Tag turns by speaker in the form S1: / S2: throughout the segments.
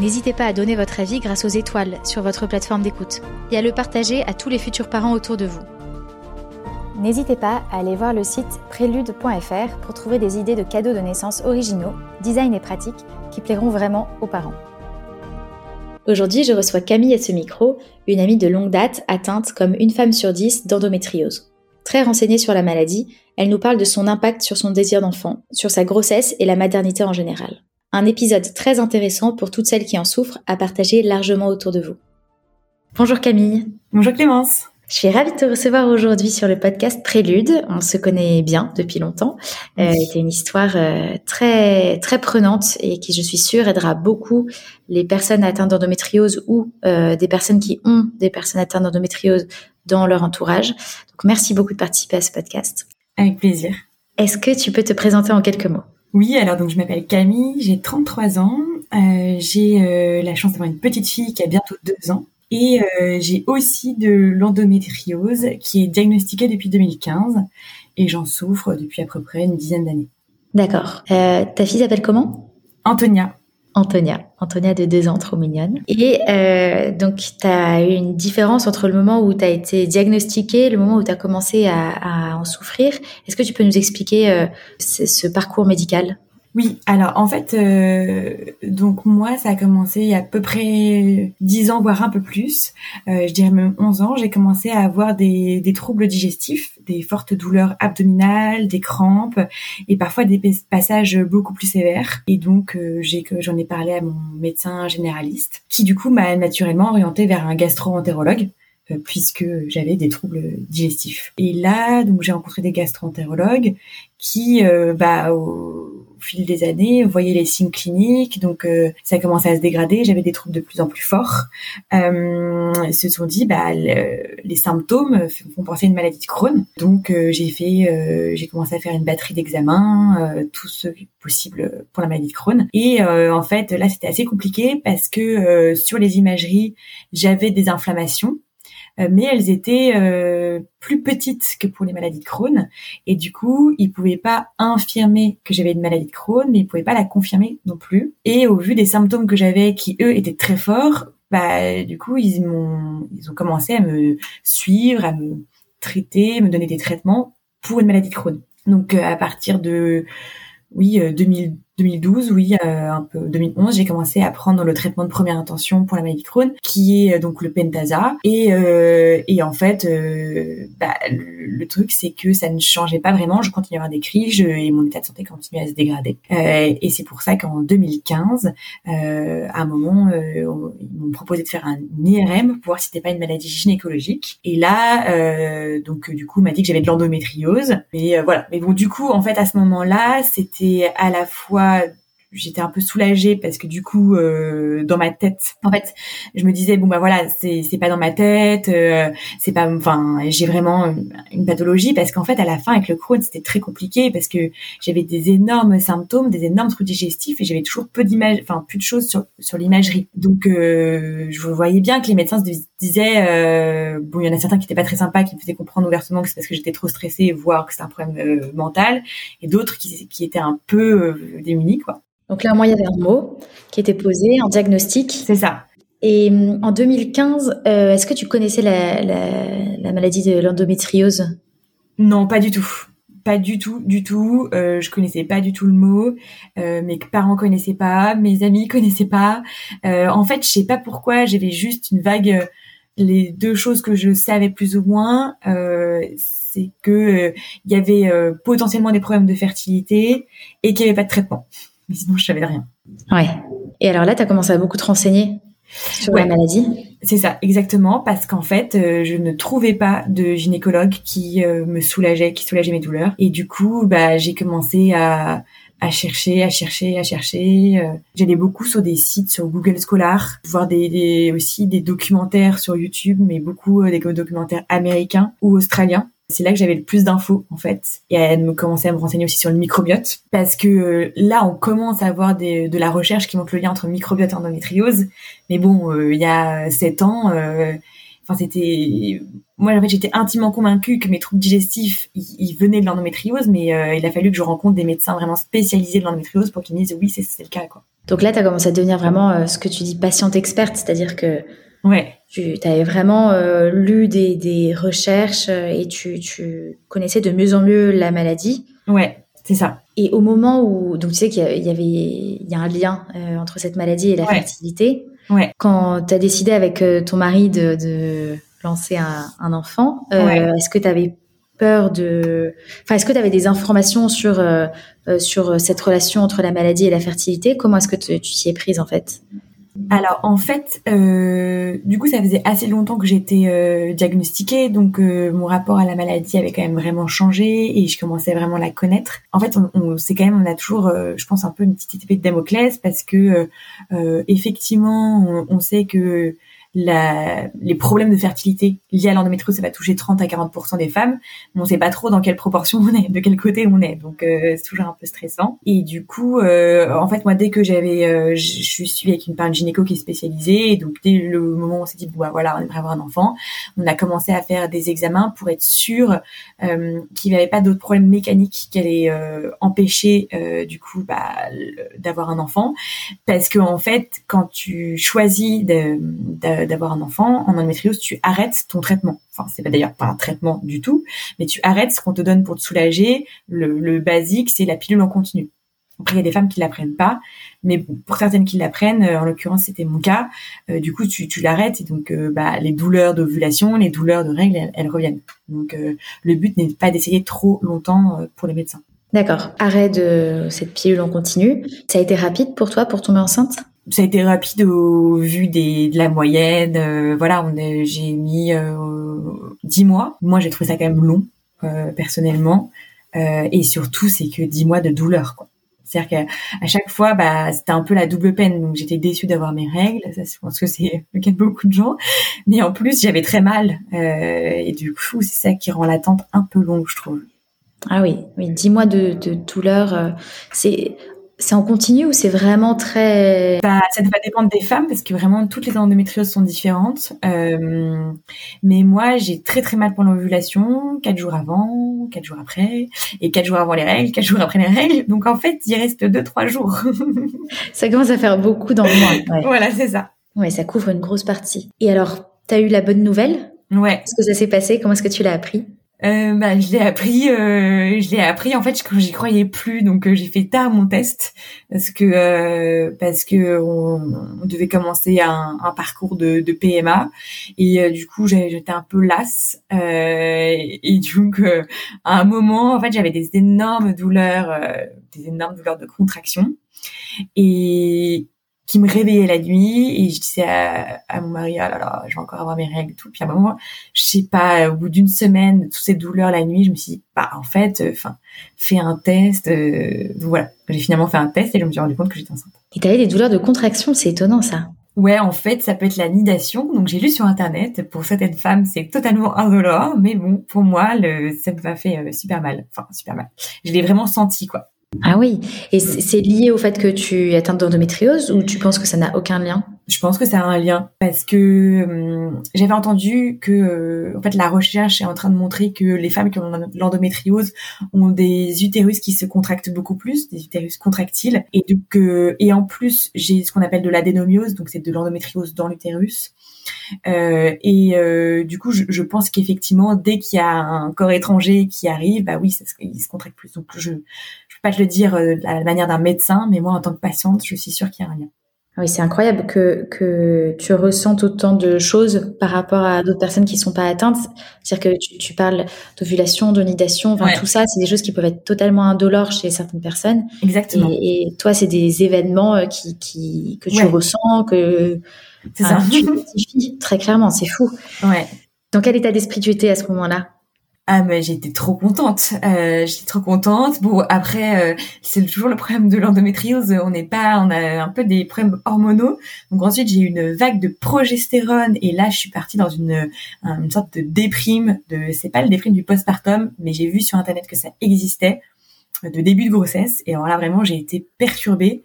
S1: N'hésitez pas à donner votre avis grâce aux étoiles sur votre plateforme d'écoute et à le partager à tous les futurs parents autour de vous. N'hésitez pas à aller voir le site prélude.fr pour trouver des idées de cadeaux de naissance originaux, design et pratiques qui plairont vraiment aux parents. Aujourd'hui, je reçois Camille à ce micro, une amie de longue date atteinte comme une femme sur dix d'endométriose. Très renseignée sur la maladie, elle nous parle de son impact sur son désir d'enfant, sur sa grossesse et la maternité en général. Un épisode très intéressant pour toutes celles qui en souffrent à partager largement autour de vous. Bonjour Camille.
S2: Bonjour Clémence.
S1: Je suis ravie de te recevoir aujourd'hui sur le podcast Prélude. On se connaît bien depuis longtemps. Euh, c'est une histoire euh, très très prenante et qui, je suis sûre, aidera beaucoup les personnes atteintes d'endométriose ou euh, des personnes qui ont des personnes atteintes d'endométriose dans leur entourage. Donc, merci beaucoup de participer à ce podcast.
S2: Avec plaisir.
S1: Est-ce que tu peux te présenter en quelques mots?
S2: Oui, alors donc je m'appelle Camille, j'ai 33 ans, euh, j'ai euh, la chance d'avoir une petite fille qui a bientôt deux ans et euh, j'ai aussi de l'endométriose qui est diagnostiquée depuis 2015 et j'en souffre depuis à peu près une dizaine d'années.
S1: D'accord. ta fille s'appelle comment?
S2: Antonia.
S1: Antonia. Antonia de deux ans, trop mignonne. Et euh, donc, tu as eu une différence entre le moment où tu as été diagnostiquée et le moment où tu as commencé à, à, en souffrir. Est-ce que tu peux nous expliquer euh, ce parcours médical?
S2: Oui, alors en fait, euh, donc moi, ça a commencé il y a à peu près 10 ans, voire un peu plus. Euh, je dirais même 11 ans, j'ai commencé à avoir des, des, troubles digestifs, des fortes douleurs abdominales, des crampes et parfois des passages beaucoup plus sévères. Et donc, euh, j'en ai parlé à mon médecin généraliste, qui du coup m'a naturellement orienté vers un gastro-entérologue euh, puisque j'avais des troubles digestifs. Et là, donc j'ai rencontré des gastro-entérologues qui, euh, bah, fil des années, voyaient les signes cliniques, donc euh, ça commençait à se dégrader. J'avais des troubles de plus en plus forts. Euh, se sont dit, bah, les symptômes font penser à une maladie de Crohn. Donc j'ai fait, j'ai commencé à faire une batterie d'examens, tout ce possible pour la maladie de Crohn. Et en fait, là, c'était assez compliqué parce que sur les imageries, j'avais des inflammations euh, mais elles étaient euh, plus petites que pour les maladies de Crohn. Et du coup, ils pouvaient pas infirmer que j'avais une maladie de Crohn, mais ils pouvaient pas la confirmer non plus. Et au vu des symptômes que j'avais, qui eux étaient très forts, bah du coup, ils m'ont, ils ont commencé à me suivre, à me traiter, me donner des traitements pour une maladie de Crohn. Donc euh, à partir de oui 2000 2012, oui, euh, un peu 2011, j'ai commencé à prendre le traitement de première intention pour la maladie de Crohn, qui est euh, donc le Pentasa. Et, euh, et en fait, bah, le, truc, c'est que ça ne changeait pas vraiment. Je continuais à avoir des crises et mon état de santé continuait à se dégrader. et c'est pour ça qu'en 2015, à un moment, ils m'ont proposé de faire un IRM pour voir si c'était pas une maladie gynécologique. Et là, donc du coup, on m'a dit que j'avais de l'endométriose. Et voilà. Mais bon, du coup, en fait, à ce moment-là, c'était à la fois uh, j'étais un peu soulagée parce que du coup euh, dans ma tête en fait je me disais bon bah voilà c'est c'est pas dans ma tête euh, c'est pas enfin j'ai vraiment une pathologie parce qu'en fait à la fin avec le Crohn c'était très compliqué parce que j'avais des énormes symptômes des énormes troubles digestifs et j'avais toujours peu d'images enfin plus de choses sur sur l'imagerie. Donc euh, je voyais bien que les médecins se disaient bon il y en a certains qui étaient pas très sympas qui me faisaient comprendre ouvertement que c'est parce que j'étais trop stressée voire que c'était un problème mental et d'autres qui qui étaient un peu démunis quoi
S1: donc là, moi, il y avait un mot qui était posé en diagnostic.
S2: C'est ça.
S1: Et hum, en 2015, euh, est-ce que tu connaissais la, maladie de l'endométriose?
S2: Non, pas du tout. Pas du tout, du tout. Euh, je connaissais pas du tout le mot. Euh, mes parents connaissaient pas, mes amis connaissaient pas. Euh, en fait, je sais pas pourquoi, j'avais juste une vague Les deux choses que je savais plus ou moins, c'est que il y avait potentiellement des problèmes de fertilité et qu'il n'y avait pas de traitement. Mais sinon, je savais rien.
S1: Ouais. Et alors là, tu as commencé à beaucoup te renseigner sur la maladie?
S2: C'est ça, exactement, parce qu'en fait, euh, je ne trouvais pas de gynécologue qui euh, me soulageait, qui soulageait mes douleurs. Et du coup, bah, j'ai commencé à, à chercher, à chercher, à chercher. Euh, j'allais beaucoup sur des sites, sur Google Scholar, voir des, des aussi des documentaires sur YouTube, mais beaucoup des documentaires américains ou australiens c'est là que j'avais le plus d'infos en fait et elle me commençait à me renseigner aussi sur le microbiote. Parce que euh, là on commence à avoir de la recherche qui montre le lien entre microbiote et endométriose. Mais bon euh, il y a sept ans euh, enfin c'était moi en fait j'étais intimement convaincue que mes troubles digestifs ils, venaient de l'endométriose mais il a fallu que je rencontre des médecins vraiment spécialisés de l'endométriose pour qu'ils me disent oui c'est le cas quoi.
S1: Donc là tu as commencé à devenir vraiment ce que tu dis patiente experte c'est-à-dire que
S2: Ouais.
S1: Tu avais vraiment euh, lu des, des recherches euh, et tu, tu connaissais de mieux en mieux la maladie.
S2: Ouais, c'est ça.
S1: Et au moment où, donc tu sais qu'il y avait, il y a un lien euh, entre cette maladie et la fertilité.
S2: Ouais.
S1: Quand tu as décidé avec ton mari de, de lancer un, un enfant, est-ce que tu avais peur de, enfin, est-ce que tu avais des informations sur sur cette relation entre la maladie et la fertilité? Comment est-ce que tu t'y es prise en fait?
S2: Alors en fait, euh, du coup, ça faisait assez longtemps que j'étais euh, diagnostiquée, donc euh, mon rapport à la maladie avait quand même vraiment changé et je commençais vraiment à la connaître. En fait, on, on c'est quand même, on a toujours, euh, je pense, un peu une petite épée de Damoclès parce que euh, effectivement, on, on, sait que la, les problèmes de fertilité liés à l'endométriose, ça va toucher 30 à 40% des femmes. Mais on sait pas trop dans quelle proportion on est, de quel côté on est. Donc, euh, c'est toujours un peu stressant. Et du coup, euh, en fait, moi, dès que j'avais, euh, je suis suivie avec une parle gynéco qui est spécialisée. Donc, dès le moment où on s'est dit, bah, voilà, on aimerait avoir un enfant, on a commencé à faire des examens pour être sûr qu'il n'y avait pas d'autres problèmes mécaniques qui allaient empêcher, du coup, bah, d'avoir un enfant. Parce que, en fait, quand tu choisis de d'avoir un enfant, en endométriose, tu arrêtes ton traitement. Enfin, c'est pas d'ailleurs pas un traitement du tout, mais tu arrêtes ce qu'on te donne pour te soulager. Le, basique, c'est la pilule en continu. Après, il y a des femmes qui la prennent pas, mais pour certaines qui la prennent, euh, en l'occurrence, c'était mon cas. Euh, du coup, tu, l'arrêtes et donc, euh, bah, les douleurs d'ovulation, les douleurs de règles, elles, reviennent. Donc, le but n'est pas d'essayer trop longtemps pour les médecins.
S1: D'accord. Arrêt de cette pilule en continu. Ça a été rapide pour toi pour tomber enceinte?
S2: Ça a été rapide au vu des, de la moyenne. Euh, voilà, on j'ai mis euh, dix mois. Moi, j'ai trouvé ça quand même long, euh, personnellement. et surtout, c'est que dix mois de douleur. Quoi. C'est-à-dire qu'à chaque fois, bah, c'était un peu la double peine. Donc, j'étais déçue d'avoir mes règles. Ça, je pense que c'est le cas de beaucoup de gens. Mais en plus, j'avais très mal. et du coup, c'est ça qui rend l'attente un peu longue, je trouve.
S1: Ah oui, oui, dix mois de, de douleur, c'est c'est en continu ou c'est vraiment très...
S2: Bah, ça va dépendre des femmes parce que vraiment toutes les endométrioses sont différentes. Euh, mais moi, j'ai très très mal pendant l'ovulation, quatre jours avant, quatre jours après, et quatre jours avant les règles, quatre jours après les règles. Donc en fait, il reste deux trois jours.
S1: ça commence à faire beaucoup dans le mois.
S2: Voilà, c'est ça.
S1: Ouais, ça couvre une grosse partie. Et alors, t'as eu la bonne nouvelle?
S2: Ouais.
S1: Est-ce que ça s'est passé? Comment est-ce que tu l'as appris?
S2: Euh, bah, je l'ai appris, euh, je l'ai appris en fait quand j'y croyais plus, donc euh, j'ai fait tard mon test parce que euh, parce que on, devait commencer un, parcours de, PMA et du coup j'étais un peu lasse et, et donc à un moment en fait j'avais des énormes douleurs, des énormes douleurs de contraction et qui me réveillait la nuit et je disais à, mon mari ah là là je vais encore avoir mes règles et tout puis à un moment je sais pas au bout d'une semaine toutes ces douleurs la nuit je me suis dit bah en fait euh, enfin fais un test euh, voilà j'ai finalement fait un test et je me suis rendu compte que j'étais enceinte
S1: et t'avais des douleurs de contraction c'est étonnant ça
S2: Ouais, en fait, ça peut être la nidation. Donc, j'ai lu sur internet. Pour certaines femmes, c'est totalement indolore, mais bon, pour moi, le, ça m'a fait euh, super mal. Enfin, super mal. Je l'ai vraiment senti, quoi.
S1: Ah oui, et c'est lié au fait que tu es atteinte d'endométriose ou tu penses que ça n'a aucun lien?
S2: Je pense que ça a un lien parce que hum, j'avais entendu que euh, en fait la recherche est en train de montrer que les femmes qui ont l'endométriose ont des utérus qui se contractent beaucoup plus, des utérus contractiles et donc euh, et en plus j'ai ce qu'on appelle de l'adénomiose, donc c'est de l'endométriose dans l'utérus. Euh, et euh, du coup, je, pense qu'effectivement, dès qu'il y a un corps étranger qui arrive, bah oui, il se contracte plus. Donc je, pas te le dire euh, de la manière d'un médecin, mais moi, en tant que patiente, je suis sûre qu'il y a un lien.
S1: Oui, c'est incroyable que, que tu ressentes autant de choses par rapport à d'autres personnes qui sont pas atteintes. C'est-à-dire que tu, tu parles d'ovulation, d'onidation, enfin tout ça, c'est des choses qui peuvent être totalement indolores chez certaines personnes.
S2: Exactement.
S1: Et, et toi, c'est des événements euh, qui, qui que tu ressens, que
S2: ça. tu
S1: identifies très clairement. C'est fou.
S2: Ouais.
S1: Dans quel état d'esprit tu étais à ce moment-là?
S2: Ah mais j'étais trop contente, euh, j'étais trop contente. Bon après euh, c'est toujours le problème de l'endométriose, on n'est pas, on a un peu des problèmes hormonaux. Donc ensuite j'ai eu une vague de progestérone et là je suis partie dans une une sorte de déprime. De c'est pas le déprime du postpartum, mais j'ai vu sur internet que ça existait de début de grossesse et alors là vraiment j'ai été perturbée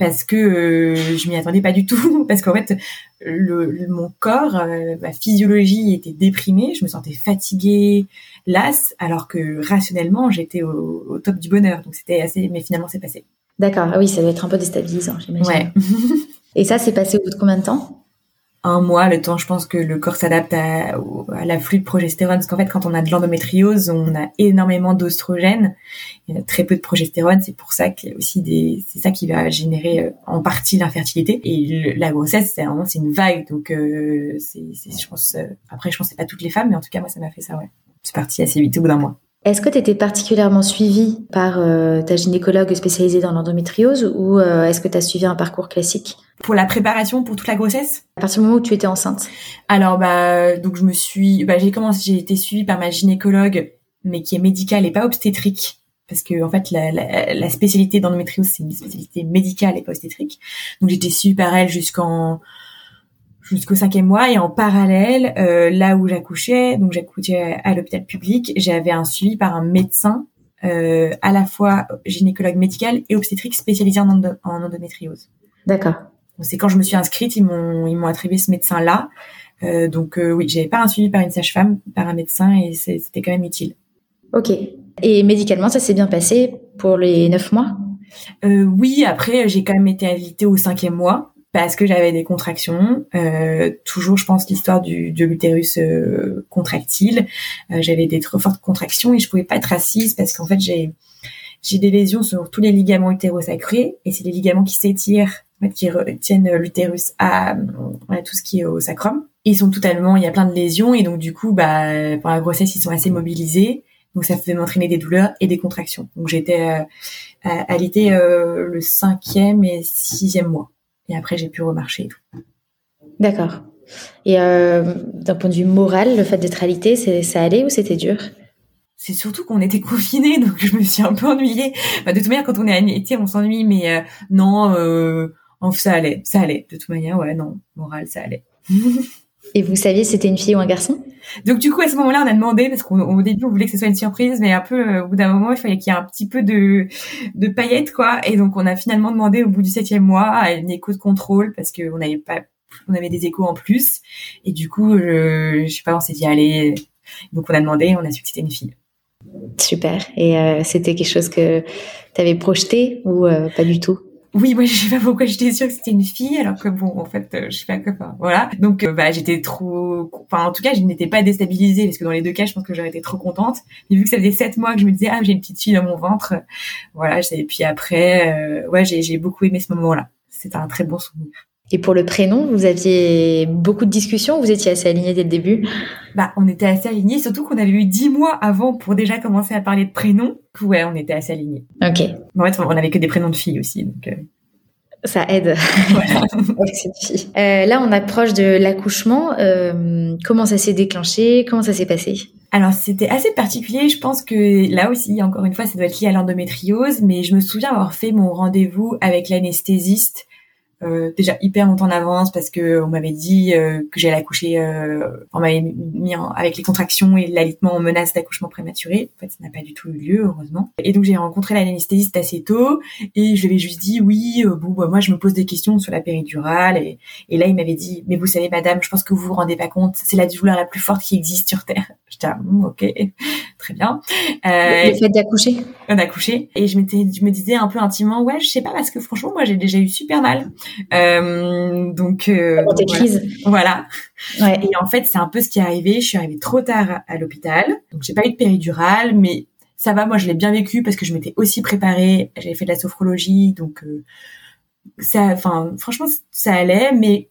S2: parce que euh, je m'y attendais pas du tout parce qu'en fait le, mon corps euh, ma physiologie était déprimée je me sentais fatiguée lasse alors que rationnellement j'étais au, top du bonheur. Donc c'était assez mais finalement c'est passé.
S1: D'accord. Ah oui ça doit être un peu déstabilisant j'imagine.
S2: Ouais.
S1: Et ça c'est passé au bout de combien de temps?
S2: Un mois, le temps, je pense que le corps s'adapte à, à l'afflux de progestérone, parce qu'en fait, quand on a de l'endométriose, on a énormément d'oestrogène, il y a très peu de progestérone, c'est pour ça qu'il y a aussi des, c'est ça qui va générer euh, en partie l'infertilité. Et la grossesse, c'est vraiment, c'est une vague, donc euh, c'est, je pense, euh, après, je pense c'est pas toutes les femmes, mais en tout cas, moi, ça m'a fait ça, ouais. C'est parti assez vite, au bout d'un mois.
S1: Est-ce que tu étais particulièrement suivie par euh, ta gynécologue spécialisée dans l'endométriose ou euh, est-ce que tu as suivi un parcours classique?
S2: Pour la préparation pour toute la grossesse?
S1: À partir du moment où tu étais enceinte
S2: Alors bah donc je me suis bah j'ai commencé j'ai été suivie par ma gynécologue mais qui est médicale et pas obstétrique parce que en fait la, la, la spécialité d'endométriose c'est une spécialité médicale et pas obstétrique. Donc j'étais suivie par elle jusqu'en jusqu'au cinquième mois et en parallèle, euh, là où j'accouchais, donc j'accouchais à l'hôpital public, j'avais un suivi par un médecin euh, à la fois gynécologue médical et obstétrique spécialisé en, en endométriose.
S1: D'accord.
S2: C'est quand je me suis inscrite, ils m'ont ils m'ont attribué ce médecin-là. Euh, donc euh, oui, j'avais pas un suivi par une sage-femme, par un médecin et c'était quand même utile.
S1: Ok. Et médicalement, ça s'est bien passé pour les neuf mois?
S2: Euh, Oui, après j'ai quand même été alitée au cinquième mois parce que j'avais des contractions. Euh, toujours, je pense, l'histoire du de l'utérus euh, contractile. Euh, j'avais des trop fortes contractions et je pouvais pas être assise parce qu'en fait, j'ai j'ai des lésions sur tous les ligaments utérosacrés et c'est les ligaments qui s'étirent, en fait, qui tiennent l'utérus à, tout ce qui est au sacrum. Ils sont totalement, il y a plein de lésions et donc du coup, bah, pour la grossesse, ils sont assez mobilisés. Donc ça faisait m'entraîner des douleurs et des contractions. Donc j'étais euh, alitée euh, le cinquième et sixième mois. Et après, j'ai pu remarcher et tout.
S1: D'accord. Et euh, d'un point de vue moral, le fait d'être alité, ça allait ou c'était dur?
S2: C'est surtout qu'on était confinés, donc je me suis un peu ennuyée. Bah, de toute manière, quand on est alité, on s'ennuie, mais euh, non, euh, ça allait, ça allait. De toute manière, ouais, non, moral, ça allait.
S1: Et vous saviez si c'était une fille ou un garçon?
S2: Donc du coup à ce moment-là, on a demandé parce qu'au début on voulait que ce soit une surprise, mais un peu euh, au bout d'un moment il fallait qu'il y ait un petit peu de de paillettes quoi. Et donc on a finalement demandé au bout du septième mois une écho de contrôle parce qu'on n'avait pas, on avait des échos en plus. Et du coup, je, je sais pas, on s'est dit allez. Donc on a demandé, on a su que c'était une fille.
S1: Super. Et euh, c'était quelque chose que tu avais projeté ou euh, pas du tout?
S2: Oui, moi je sais pas pourquoi j'étais sûre que c'était une fille, alors que bon, en fait, euh, je sais pas enfin, voilà. Donc, euh, bah, j'étais trop, enfin, en tout cas, je n'étais pas déstabilisée parce que dans les deux cas, je pense que j'aurais été trop contente. Mais vu que ça faisait sept mois que je me disais, ah, j'ai une petite fille dans mon ventre, voilà. Et puis après, euh, ouais, j'ai, j'ai beaucoup aimé ce moment-là. C'était un très bon souvenir.
S1: Et pour le prénom, vous aviez beaucoup de discussions vous étiez assez alignés dès le début
S2: Bah, on était assez alignés, surtout qu'on avait eu dix mois avant pour déjà commencer à parler de prénoms. Ouais, on était assez alignés.
S1: Ok.
S2: En fait, on avait que des prénoms de filles aussi, donc. Euh...
S1: Ça aide. Voilà. euh, là, on approche de l'accouchement. Euh, comment ça s'est déclenché? Comment ça s'est passé?
S2: Alors c'était assez particulier, je pense que là aussi, encore une fois, ça doit être lié à l'endométriose, mais je me souviens avoir fait mon rendez-vous avec l'anesthésiste euh, déjà hyper longtemps en avance parce que on m'avait dit euh, que j'allais accoucher euh, on m'avait mis avec les contractions et l'alitement en menace d'accouchement prématuré. En fait ça n'a pas du tout eu lieu heureusement. Et donc j'ai rencontré l'anesthésiste assez tôt et je lui avais juste dit oui euh, bon bah, moi je me pose des questions sur la péridurale et, et là il m'avait dit mais vous savez madame je pense que vous vous rendez pas compte c'est la douleur la plus forte qui existe sur terre j'étais ah, ok très bien
S1: le fait d'accoucher
S2: d'accoucher et je m'étais je me disais un peu intimement ouais je sais pas parce que franchement moi j'ai déjà eu super mal euh, donc euh, voilà. Ouais. Et en fait, c'est un peu ce qui est arrivé. Je suis arrivée trop tard à l'hôpital, donc j'ai pas eu de péridurale, mais ça va. Moi, je l'ai bien vécu parce que je m'étais aussi préparée. J'avais fait de la sophrologie, donc euh, ça, enfin, franchement, ça allait, mais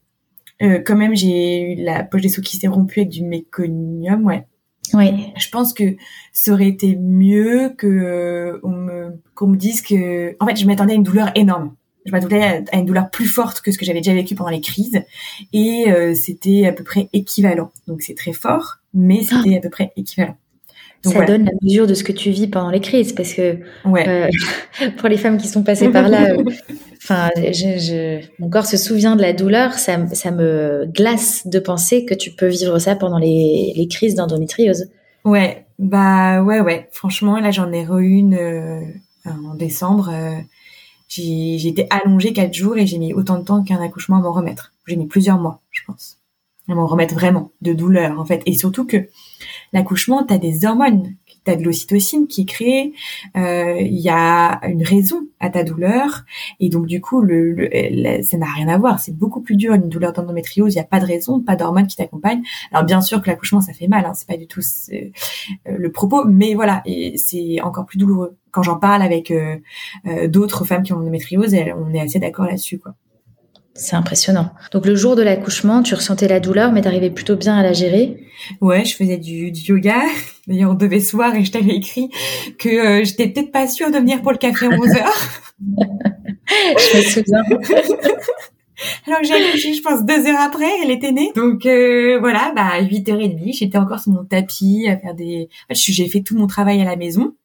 S2: euh, quand même, j'ai eu la poche des sous qui s'est rompue avec du méconium, ouais.
S1: Oui.
S2: Je pense que ça aurait été mieux que euh, on me qu'on me dise que en fait je m'attendais à une douleur énorme. Je m'attendais à une douleur plus forte que ce que j'avais déjà vécu pendant les crises et euh, c'était à peu près équivalent. Donc c'est très fort, mais c'était à peu près équivalent.
S1: Donc, ça donne la mesure de ce que tu vis pendant les crises parce que
S2: ouais.
S1: euh, pour les femmes qui sont passées par là, euh, enfin, je, je, mon corps se souvient de la douleur. Ça, ça me glace de penser que tu peux vivre ça pendant les, les crises d'endométriose.
S2: Ouais, bah ouais, ouais. Franchement, là, j'en ai re une euh, en décembre. J'ai été allongée quatre jours et j'ai mis autant de temps qu'un accouchement à m'en remettre. J'ai mis plusieurs mois, je pense, à m'en remettre vraiment de douleur en fait. Et surtout que l'accouchement, tu des hormones tu de l'ocytocine qui est créée, euh, il y a une raison à ta douleur, et donc du coup, le, ça n'a rien à voir. C'est beaucoup plus dur une douleur d'endométriose. Il n'y a pas de raison, pas d'hormones qui t'accompagnent. Alors bien sûr que l'accouchement, ça fait mal, hein, c'est pas du tout euh, le propos, mais voilà, et c'est encore plus douloureux. Quand j'en parle avec euh, d'autres femmes qui ont l'endométriose, on est assez d'accord là-dessus.
S1: C'est impressionnant. Donc le jour de l'accouchement, tu ressentais la douleur, mais tu arrivais plutôt bien à la gérer?
S2: Ouais, je faisais du, yoga. D'ailleurs, on devait se voir et je t'avais écrit que euh, j'étais peut-être pas sûre de venir pour le café à 11 heures.
S1: je me souviens.
S2: Alors j'ai accouché, je pense, deux heures après, elle était née. Donc euh, voilà, bah à 8h30, j'étais encore sur mon tapis à faire des... En fait, j'ai fait tout mon travail à la maison.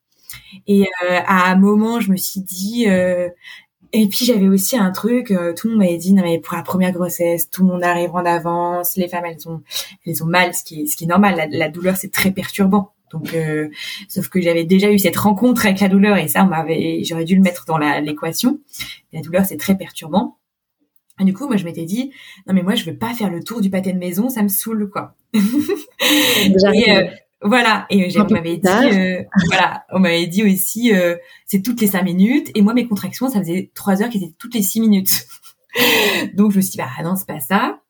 S2: Et euh, à un moment, je me suis dit, et puis j'avais aussi un truc, euh, tout le monde m'avait dit non mais pour la première grossesse, tout le monde arrive en avance, les femmes elles ont elles ont mal, ce qui est ce qui est normal. La, douleur c'est très perturbant. Donc euh, sauf que j'avais déjà eu cette rencontre avec la douleur et ça on m'avait j'aurais dû le mettre dans l'équation. La douleur c'est très perturbant. Et du coup, moi, je m'étais dit, non, mais moi, je veux pas faire le tour du pâté de maison, ça me saoule, quoi. et, voilà, et on m'avait dit, euh, voilà, on m'avait dit aussi, euh, c'est toutes les cinq minutes, et moi mes contractions, ça faisait trois heures qui étaient toutes les six minutes. Donc je me suis dit, bah non, c'est pas ça.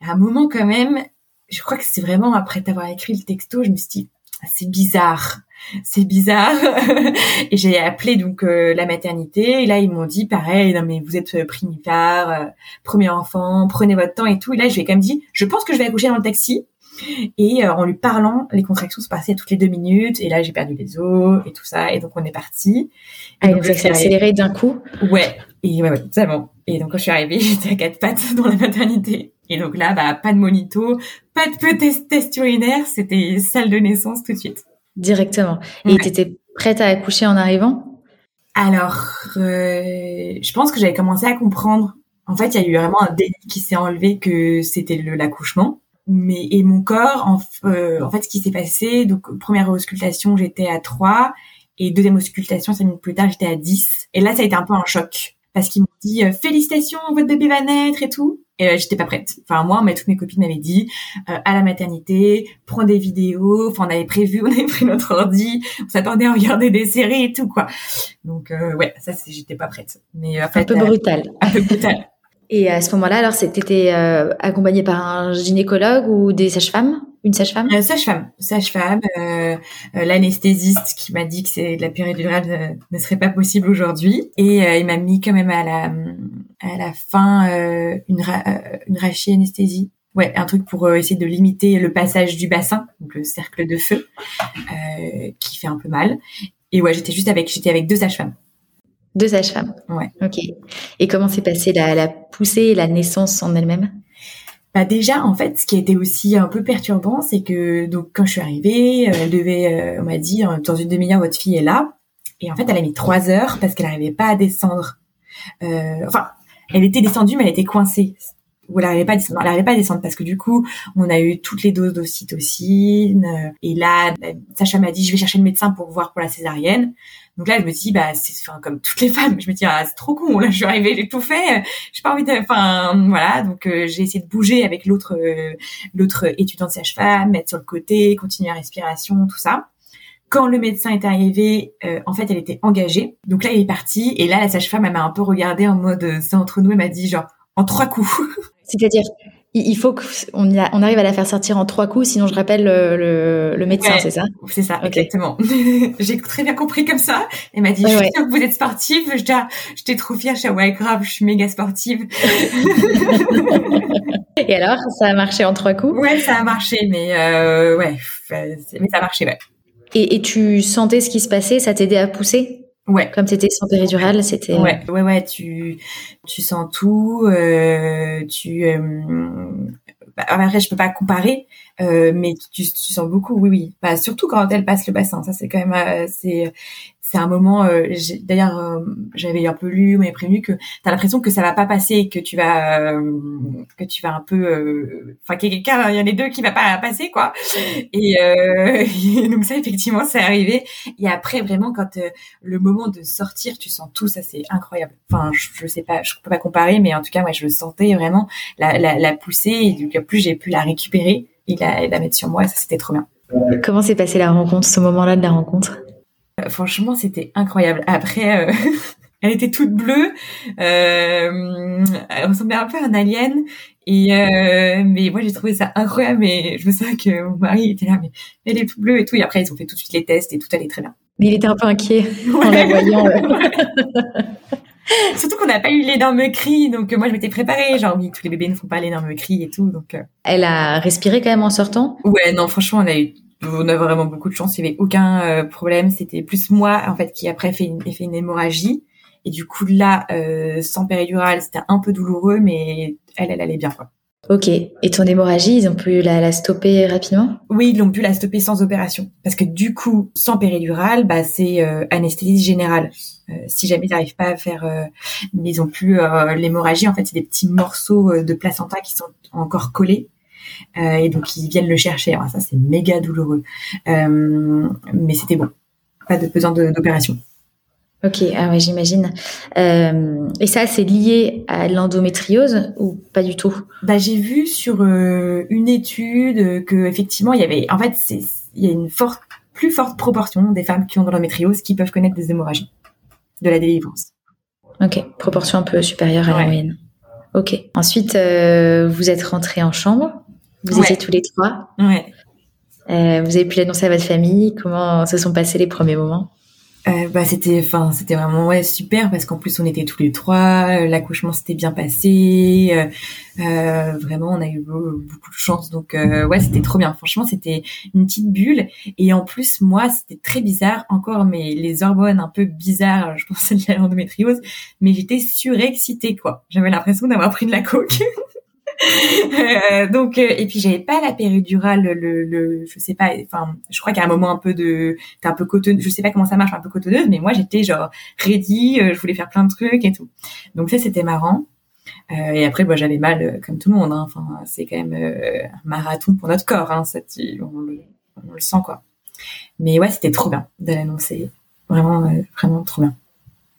S2: À un moment quand même, je crois que c'est vraiment après t'avoir écrit le texto, je me suis dit, ah, c'est bizarre, c'est bizarre. et j'ai appelé donc euh, la maternité, et là ils m'ont dit, pareil, non mais vous êtes primipare, premier enfant, prenez votre temps et tout. Et là je lui ai quand même dit, je pense que je vais accoucher dans le taxi. Et euh, en lui parlant, les contractions se passaient toutes les deux minutes. Et là, j'ai perdu les os et tout ça. Et donc, on est parti.
S1: Ah, donc, ça s'est accéléré d'un coup
S2: Ouais. Et ouais, ouais, bon. Et donc, quand je suis arrivée, j'étais à quatre pattes dans la maternité. Et donc là, bah, pas de monito, pas de test, test urinaire. C'était salle de naissance tout de suite.
S1: Directement. Et tu étais prête à accoucher en arrivant?
S2: Alors, euh, je pense que j'avais commencé à comprendre. En fait, il y a eu vraiment un déni qui s'est enlevé que c'était l'accouchement mais et mon corps en, euh, en fait ce qui s'est passé donc première auscultation j'étais à 3 et deuxième auscultation 5 minutes plus tard j'étais à 10 et là ça a été un peu un choc parce qu'ils m'ont dit euh, félicitations votre bébé va naître et tout. Et euh, j'étais pas prête. Enfin moi mais toutes mes copines m'avaient dit à la maternité prends des vidéos. Enfin on avait prévu on avait pris notre ordi. On s'attendait à regarder des séries et tout quoi. Donc ouais ça j'étais pas prête. Mais en fait
S1: un peu brutal.
S2: un peu brutal
S1: et à ce moment-là, alors, c'était euh, accompagné par un gynécologue ou des sages-femmes? Une sage-femme?
S2: Euh, Sage-femme. Sage-femme. Euh, euh, L'anesthésiste qui m'a dit que c'est la péridurale ne, ne serait pas possible aujourd'hui. Et euh, il m'a mis quand même à la, à la fin une, une rachie anesthésie. Ouais, un truc pour essayer de limiter le passage du bassin, donc le cercle de feu, qui fait un peu mal. Et ouais, j'étais juste avec, j'étais avec deux sages-femmes.
S1: Deux sages-femmes.
S2: Ouais.
S1: Ok. Et comment s'est passée la, la poussée et la naissance en elle-même?
S2: Bah déjà, en fait, ce qui était aussi un peu perturbant, c'est que donc quand je suis arrivée, euh, elle devait, euh, on m'a dit euh, dans une demi-heure votre fille est là, et en fait elle a mis trois heures parce qu'elle n'arrivait pas à descendre. enfin, elle était descendue mais elle était coincée où elle n'arrivait pas à descendre. Elle n'arrivait pas à descendre parce que du coup, on a eu toutes les doses d'ocytocine. Et là, Sacha m'a dit, je vais chercher le médecin pour voir pour la césarienne. Donc là, je me dis, bah, c'est enfin, comme toutes les femmes. Je me dis, ah, c'est trop con. Là, je suis arrivée, j'ai tout fait. J'ai pas envie de, enfin, voilà. Donc, euh, j'ai essayé de bouger avec l'autre, euh, l'autre étudiante sage-femme, mettre sur le côté, continuer la respiration, tout ça. Quand le médecin est arrivé, euh, en fait, elle était engagée. Donc là, il est parti. Et là, la sage-femme, elle m'a un peu regardée en mode, c'est entre nous. Elle m'a dit, genre, en trois coups.
S1: C'est-à-dire, il faut qu'on on arrive à la faire sortir en trois coups, sinon je rappelle le, médecin, c'est ça?
S2: C'est ça, exactement. J'ai très bien compris comme ça. Elle m'a dit, je suis sûre que vous êtes sportive. Je dis, ah, j'étais trop fière. Je suis, ouais, grave, je suis méga sportive.
S1: Et alors, ça a marché en trois coups?
S2: Ouais, ça a marché, mais euh, ouais, mais ça a marché, ouais.
S1: Et, et tu sentais ce qui se passait? Ça t'aidait à pousser?
S2: Ouais.
S1: Comme c'était sans péridurale, c'était.
S2: Ouais, ouais, ouais. Tu, tu sens tout. Euh, tu. Euh, bah, après, je peux pas comparer, euh, mais tu, tu sens beaucoup. Oui, oui. Bah, surtout quand elle passe le bassin. Ça, c'est quand même. Euh, c'est c'est un moment. Euh, d'ailleurs, euh, j'avais un peu lu, mais prévenu que t'as l'impression que ça va pas passer, que tu vas, euh, que tu vas un peu, enfin, qu'il y a quelqu'un, il y a les deux qui va pas passer, quoi. Et, donc ça, effectivement, c'est arrivé. Et après, vraiment, quand le moment de sortir, tu sens tout, ça, c'est incroyable. Enfin, je, sais pas, je peux pas comparer, mais en tout cas, moi, je le sentais vraiment la, la, la poussée. Et plus j'ai pu la récupérer et la, la mettre sur moi, ça, c'était trop bien.
S1: Comment s'est passée la rencontre, ce moment-là de la rencontre?
S2: euh, franchement, c'était incroyable. Après, euh, elle était toute bleue, euh, elle ressemblait un peu à un alien. Et mais moi j'ai trouvé ça incroyable et je me souviens que mon mari était là mais elle est toute bleue et tout et après ils ont fait tout de suite les tests et tout allait très bien.
S1: Mais il était un peu inquiet en la voyant.
S2: Surtout qu'on n'a pas eu l'énorme cri, donc moi je m'étais préparée, genre oui tous les bébés ne font pas l'énorme cri et tout, donc.
S1: Elle a respiré quand même en sortant?
S2: Ouais non franchement on a eu on a vraiment beaucoup de chance, il y avait aucun euh, problème. C'était plus moi en fait qui après fait une, fait une hémorragie et du coup là euh, sans péridurale c'était un peu douloureux, mais elle elle allait bien quoi.
S1: Ok. Et ton hémorragie, ils ont pu la, la stopper rapidement?
S2: Oui, ils ont pu la stopper sans opération. Parce que du coup, sans péridurale, bah, c'est euh, anesthésie générale. si jamais ils n'arrivent pas à faire... mais ils ont pu... L'hémorragie, en fait, c'est des petits morceaux de placenta qui sont encore collés. Euh, et donc ils viennent le chercher. Alors ça c'est méga douloureux, euh, mais c'était bon, pas de besoin d'opération.
S1: Ok, ah ouais, j'imagine. Euh, et ça, c'est lié à l'endométriose ou pas du tout?
S2: Bah, j'ai vu sur une étude que effectivement, il y avait, en fait, il y a une forte, plus forte proportion des femmes qui ont de l'endométriose qui peuvent connaître des hémorragies de la délivrance.
S1: Ok, proportion un peu supérieure à la moyenne. Ok. Ensuite, vous êtes rentrée en chambre. Vous étiez tous les trois.
S2: Ouais.
S1: Euh, vous avez pu l'annoncer à votre famille. Comment se sont passés les premiers moments
S2: euh, bah c'était enfin c'était vraiment ouais super parce qu'en plus on était tous les trois euh, l'accouchement s'était bien passé euh, euh, vraiment on a eu beaucoup de chance. Donc ouais c'était trop bien. Franchement c'était une petite bulle. Et en plus moi c'était très bizarre. Encore mais les hormones un peu bizarres je pense à l'endométriose. Mais j'étais surexcitée quoi. J'avais l'impression d'avoir pris de la coke Euh, donc euh, et puis j'avais pas la péridurale le, le je sais pas enfin je crois qu'à un moment un peu de t'es un peu cotonneuse je sais pas comment ça marche un peu cotonneuse mais moi j'étais genre ready euh, je voulais faire plein de trucs et tout. Donc ça c'était marrant. Et après moi j'avais mal comme tout le monde hein. enfin c'est quand même un marathon pour notre corps hein, ça on le, on le sent quoi. Mais ouais c'était trop bien de l'annoncer. Vraiment vraiment trop bien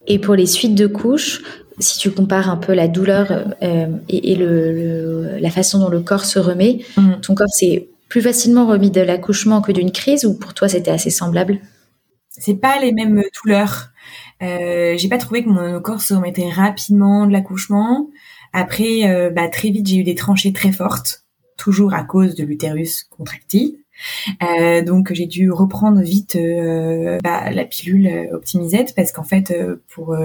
S1: et pour les suites de couches, si tu compares un peu la douleur euh, et, le, la façon dont le corps se remet, mm. ton corps s'est plus facilement remis de l'accouchement que d'une crise ou pour toi c'était assez semblable?
S2: C'est pas les mêmes douleurs. Euh, j'ai pas trouvé que mon corps se remettait rapidement de l'accouchement. Après, euh, bah, très vite j'ai eu des tranchées très fortes, toujours à cause de l'utérus contractile. Euh, donc j'ai dû reprendre vite euh, bah, la pilule euh, Optimisette parce qu'en fait pour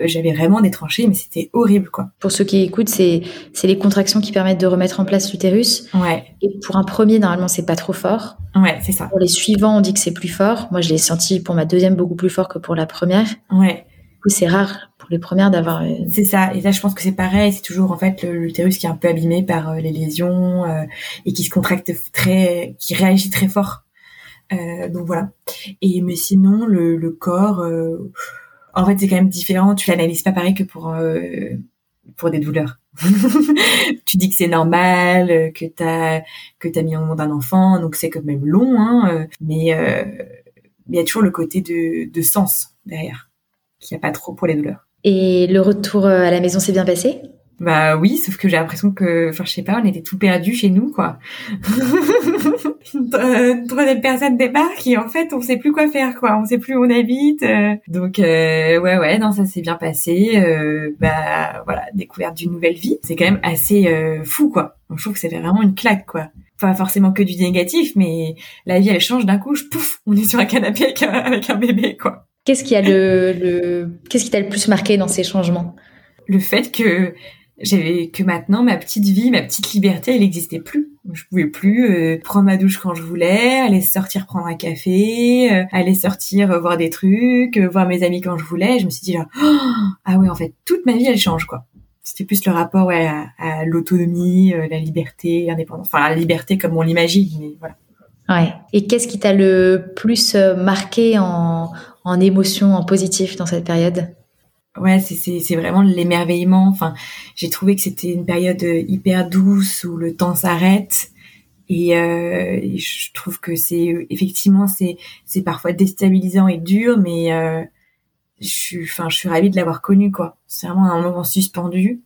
S2: j'avais vraiment des tranchées mais c'était horrible quoi.
S1: Pour ceux qui écoutent c'est c'est les contractions qui permettent de remettre en place l'utérus.
S2: Ouais.
S1: Et pour un premier normalement c'est pas trop fort.
S2: Ouais c'est ça.
S1: Pour les suivants on dit que c'est plus fort. Moi je l'ai senti pour ma deuxième beaucoup plus fort que pour la première.
S2: Ouais.
S1: Du coup c'est rare les premières d'avoir. Euh,
S2: c'est ça. Et là, je pense que c'est pareil. C'est toujours en fait l'utérus qui est un peu abîmé par euh, les lésions euh, et qui se contracte très, qui réagit très fort. donc voilà. Et mais sinon, le, le corps, en fait, c'est quand même différent. Tu l'analyses pas pareil que pour pour des douleurs. tu dis que c'est normal, que t'as que t'as mis au monde un enfant, donc c'est quand même long, hein, mais il y a toujours le côté de, de sens derrière, qu'il n'y a pas trop pour les douleurs.
S1: Et le retour euh, à la maison s'est bien passé?
S2: Bah oui, sauf que j'ai l'impression que, enfin je sais pas, on était tout perdu chez nous quoi. une troisième personne débarque et en fait on sait plus quoi faire quoi, on sait plus où on habite. Euh. Donc euh, ouais ouais, non ça s'est bien passé. Euh, bah voilà, découverte d'une nouvelle vie, c'est quand même assez fou quoi. je trouve que c'est vraiment une claque quoi. Pas forcément que du négatif, mais la vie elle change d'un coup, je, pouf, on est sur un canapé avec un, avec un bébé quoi.
S1: Qu'est-ce qui a le, le... qu'est-ce qui t'a le plus marqué dans ces changements?
S2: Le fait que j'avais que maintenant ma petite vie, ma petite liberté, elle n'existait plus. Je pouvais plus euh, prendre ma douche quand je voulais, aller sortir prendre un café, euh, aller sortir euh, voir des trucs, voir mes amis quand je voulais. Je me suis dit là, oh, ah ouais, en fait, toute ma vie elle change quoi. C'était plus le rapport ouais, à, l'autonomie, la liberté, l'indépendance, enfin la liberté comme on l'imagine, mais voilà.
S1: Ouais. Et qu'est-ce qui t'a le plus marqué en, en émotion, en positif dans cette période
S2: ouais, c'est vraiment l'émerveillement. Enfin, j'ai trouvé que c'était une période euh, hyper douce où le temps s'arrête. Et, euh, je trouve que c'est effectivement c'est c'est parfois déstabilisant et dur, mais euh, je suis enfin je suis ravie de l'avoir connu quoi. C'est vraiment un moment suspendu.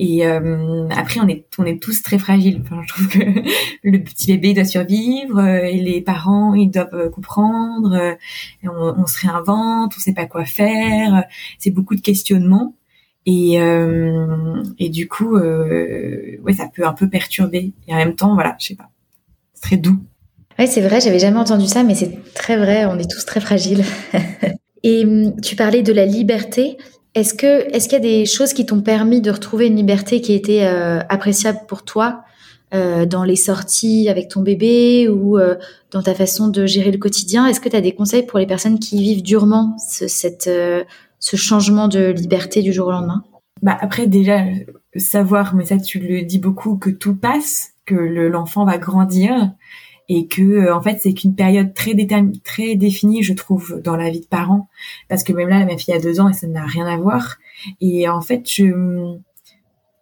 S2: Et euh, après, on est, on est tous très fragiles. Enfin, je trouve que le petit bébé doit survivre euh, et les parents, ils doivent euh, comprendre. on, on, se réinvente, on sait pas quoi faire. C'est beaucoup de questionnements. Et, et du coup, ouais, ça peut un peu perturber. Et en même temps, voilà, je sais pas, c'est très doux.
S1: Ouais, c'est vrai, j'avais jamais entendu ça, mais c'est très vrai. On est tous très fragiles. et hum, tu parlais de la liberté. Est-ce que est-ce qu'il y a des choses qui t'ont permis de retrouver une liberté qui était euh, appréciable pour toi euh, dans les sorties avec ton bébé ou euh, dans ta façon de gérer le quotidien? Est-ce que tu as des conseils pour les personnes qui vivent durement ce, cette, ce changement de liberté du jour au lendemain?
S2: Bah après déjà savoir, mais ça tu le dis beaucoup, que tout passe, que l'enfant va grandir et que euh, en fait c'est qu'une période très très définie je trouve dans la vie de parents parce que même là ma fille a deux ans et ça n'a rien à voir. Et en fait je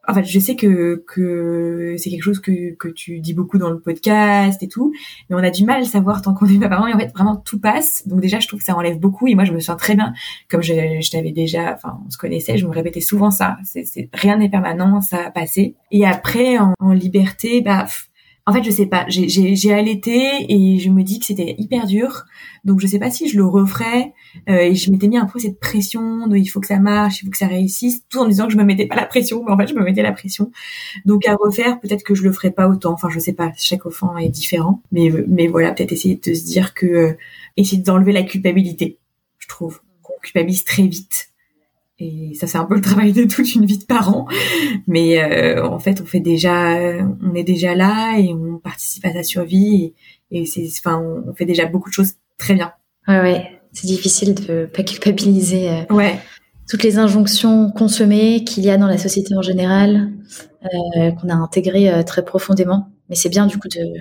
S2: en fait je sais que que c'est quelque chose que que tu dis beaucoup dans le podcast et tout mais on a du mal à savoir tant qu'on est pas parent. Et en fait vraiment tout passe. Donc déjà je trouve que ça enlève beaucoup. Et moi je me sens très bien. Comme je, je t'avais déjà enfin on se connaissait je me répétais souvent ça. C'est rien n'est permanent ça a passé. Et après en liberté bah en fait, je sais pas. J'ai allaité et je me dis que c'était hyper dur. Donc, je sais pas si je le referais. Euh, et je m'étais mis un peu cette pression de il faut que ça marche, il faut que ça réussisse, tout en disant que je me mettais pas la pression. Mais en fait, je me mettais la pression. Donc, à refaire, peut-être que je le ferais pas autant. Enfin, je sais pas. Chaque enfant est différent. Mais, mais voilà, peut-être essayer de se dire que euh, essayer d'enlever la culpabilité. Je trouve qu'on culpabilise très vite et ça, c'est un peu le travail de toute une vie de parent. Mais euh, en fait, on fait déjà, on est déjà là et on participe à sa survie. Et, et c'est, enfin, on fait déjà beaucoup de choses très bien.
S1: Ouais, ouais. C'est difficile de pas culpabiliser. Euh,
S2: ouais.
S1: Toutes les injonctions consommées qu'il y a dans la société en général, euh, qu'on a intégrées euh, très profondément. Mais c'est bien du coup de,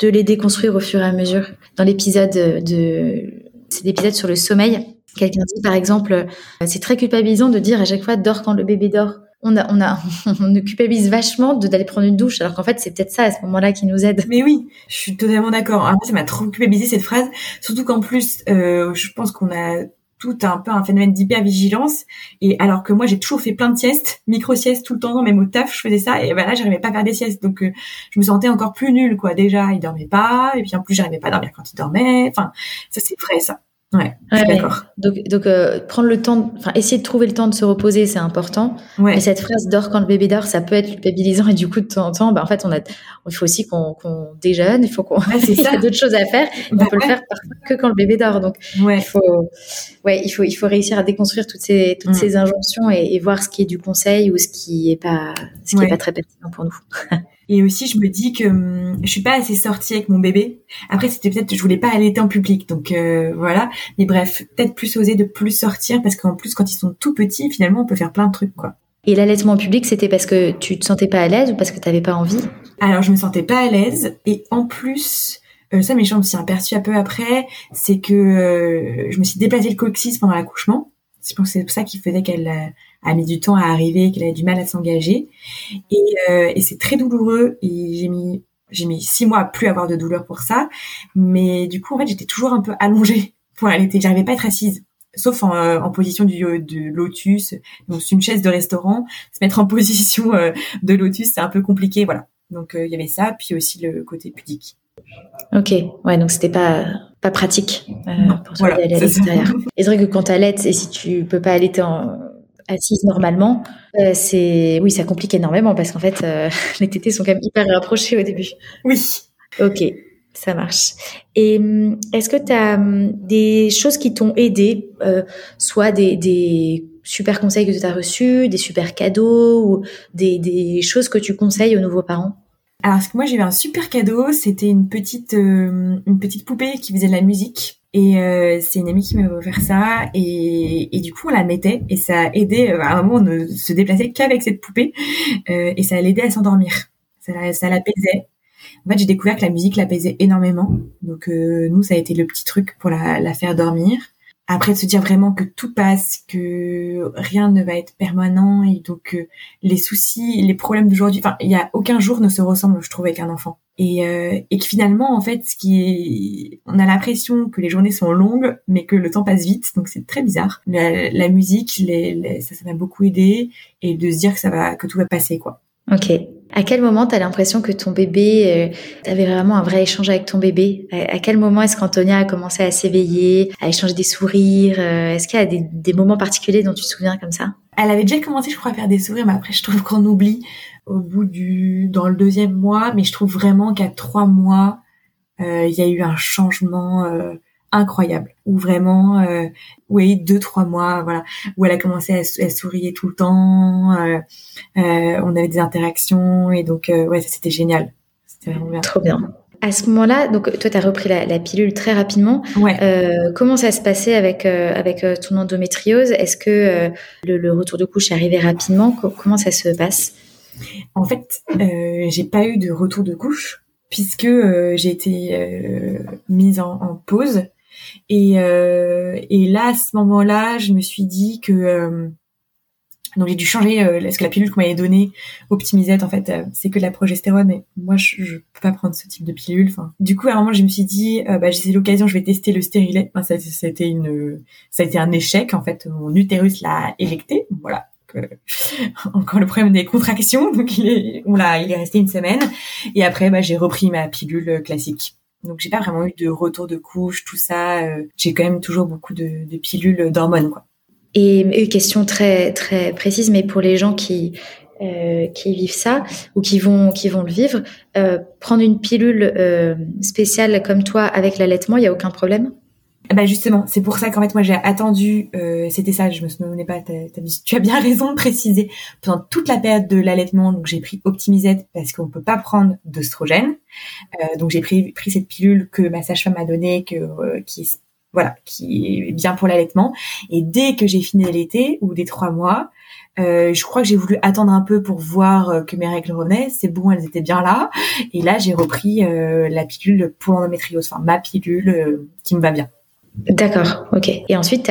S1: de les déconstruire au fur et à mesure. Dans l'épisode de, c'est l'épisode sur le sommeil Quelqu'un dit par exemple, euh, c'est très culpabilisant de dire à chaque fois dors quand le bébé dort. On a, on a, on culpabilise vachement d'aller prendre une douche, alors qu'en fait c'est peut-être ça à ce moment-là qui nous aide.
S2: Mais oui, je suis totalement d'accord. Moi, ça m'a trop culpabilisé cette phrase, surtout qu'en plus, euh, je pense qu'on a tout un peu un phénomène d'hypervigilance et alors que moi j'ai toujours fait plein de siestes, micro siestes tout le temps, même au taf je faisais ça et ben là j'arrivais pas à faire des siestes donc euh, je me sentais encore plus nulle quoi. Déjà il dormait pas et puis en plus j'arrivais pas à dormir quand il dormait. Enfin ça c'est vrai ça. Ouais, d'accord.
S1: Donc, donc euh, prendre le temps, enfin essayer de trouver le temps de se reposer, c'est important. Ouais. Mais cette phrase dort quand le bébé dort, ça peut être culpabilisant et du coup de temps en temps, bah, en fait on a, il faut aussi qu'on déjeune, il faut qu'on, ouais, il y a d'autres choses à faire. Bah, on peut le faire parfois que quand le bébé dort. Donc il faut, ouais, il faut, il faut réussir à déconstruire toutes ces, toutes mm. ces injonctions et, et, voir ce qui est du conseil ou ce qui est pas, ce qui est pas très pertinent pour nous.
S2: Et aussi, je me dis que hum, je suis pas assez sortie avec mon bébé. Après, c'était peut-être que je voulais pas allaiter en public, donc euh, voilà. Mais bref, peut-être plus oser de plus sortir parce qu'en plus, quand ils sont tout petits, finalement, on peut faire plein de trucs, quoi.
S1: Et l'allaitement en public, c'était parce que tu te sentais pas à l'aise ou parce que tu avais pas envie?
S2: Alors, je me sentais pas à l'aise et en plus, euh, ça, mes jambes s'y aperçu un peu après, c'est que euh, je me suis déplacé le coccyx pendant l'accouchement. Je c'est ça qui faisait qu'elle a mis du temps à arriver, qu'elle avait du mal à s'engager. Et, euh, et c'est très douloureux. Et j'ai mis j'ai mis six mois à plus avoir de douleur pour ça. Mais du coup, en fait, j'étais toujours un peu allongée pour allaiter. J'arrivais pas à être assise. sauf en, euh, en position du de lotus. Donc c'est une chaise de restaurant, se mettre en position de lotus, c'est un peu compliqué, voilà. Donc il y avait ça, puis aussi le côté pudique.
S1: Ok, ouais, donc c'était pas pas pratique pour toi d'aller à l'extérieur. Et c'est vrai que quand t'allaites et si tu peux pas allaiter en assise normalement, euh, c'est oui, ça complique énormément parce qu'en fait, euh, les tétés sont quand même hyper rapprochés au début.
S2: Oui.
S1: Ok, ça marche. Et hum, est-ce que tu as hum, des choses qui t'ont aidé, euh, soit des, des super conseils que tu as reçus, des super cadeaux ou des, des choses que tu conseilles aux nouveaux parents?
S2: Alors, moi j'ai eu un super cadeau, c'était une petite une petite poupée qui faisait de la musique et euh, c'est une amie qui m'a offert ça et, et, du coup on la mettait et ça a aidé euh, à un moment on ne se déplaçait qu'avec cette poupée euh, et ça l'aidait à s'endormir. Ça, ça l'apaisait. En fait j'ai découvert que la musique l'apaisait énormément. Donc euh, nous ça a été le petit truc pour la, la faire dormir. Après de se dire vraiment que tout passe, que rien ne va être permanent et donc euh, les soucis, les problèmes d'aujourd'hui, enfin il y a aucun jour ne se ressemble je trouve avec un enfant. Et, euh, et que finalement en fait ce qui est, on a l'impression que les journées sont longues mais que le temps passe vite donc c'est très bizarre. La, la musique, les, ça ça m'a beaucoup aidé et de se dire que ça va, que tout va passer quoi.
S1: Ok. À quel moment tu as l'impression que ton bébé, euh, vraiment un vrai échange avec ton bébé? À, quel moment est-ce qu'Antonia a commencé à s'éveiller, à échanger des sourires euh, Est-ce qu'il y a des, des, moments particuliers dont tu te souviens comme ça?
S2: Elle avait déjà commencé, je crois, à faire des sourires, mais après, je trouve qu'on oublie au bout du, dans le deuxième mois. Mais je trouve vraiment qu'à trois mois, euh, il y a eu un changement euh, incroyable. Où vraiment euh, oui deux trois mois voilà. Où elle a commencé à, à sourire tout le temps euh, euh, on avait des interactions et donc euh, ouais c'était génial.
S1: C'était vraiment bien. Trop bien. À ce moment-là, donc toi, tu as repris la, la, pilule très rapidement.
S2: Ouais.
S1: Euh, comment ça se passait avec euh, avec ton endométriose? Est-ce que le, le, retour de couche est arrivé rapidement? Comment ça se passe?
S2: En fait, j'ai pas eu de retour de couche puisque j'ai été mise en, pause. Et, euh, et là, à ce moment-là, je me suis dit que euh, donc j'ai dû changer euh, ce que la pilule qu'on m'avait donnée optimisette en fait euh, c'est que de la progestérone et moi je, je peux pas prendre ce type de pilule du coup à un moment je me suis dit euh, bah j'ai l'occasion je vais tester le stérilet. Enfin, ça, ça a une ça a été un échec en fait. Mon utérus l'a éjecté. Voilà encore le problème des contractions donc il est il est resté une semaine et après bah j'ai repris ma pilule classique donc j'ai pas vraiment eu de retour de couche, tout ça. Euh, j'ai quand même toujours beaucoup de, de pilules d'hormones, quoi.
S1: Et une question très très précise, mais pour les gens qui euh, qui vivent ça ou qui vont qui vont le vivre, euh, prendre une pilule euh, spéciale comme toi avec l'allaitement, il y a aucun problème?
S2: Bah justement, c'est pour ça qu'en fait moi j'ai attendu, euh, c'était ça, je me souvenais pas, tu as bien raison de préciser, pendant toute la période de l'allaitement, donc j'ai pris Optimisette parce qu'on peut pas prendre d'oestrogène, euh, donc j'ai pris, pris cette pilule que ma sage-femme m'a donnée, que euh, qui voilà, qui est bien pour l'allaitement, et dès que j'ai fini l'été ou des trois mois, euh, je crois que j'ai voulu attendre un peu pour voir euh, que mes règles revenaient. C'est bon, elles étaient bien là. Et là, j'ai repris euh, la pilule pour l'endométriose, enfin ma pilule qui me va bien.
S1: D'accord, ok. Et ensuite,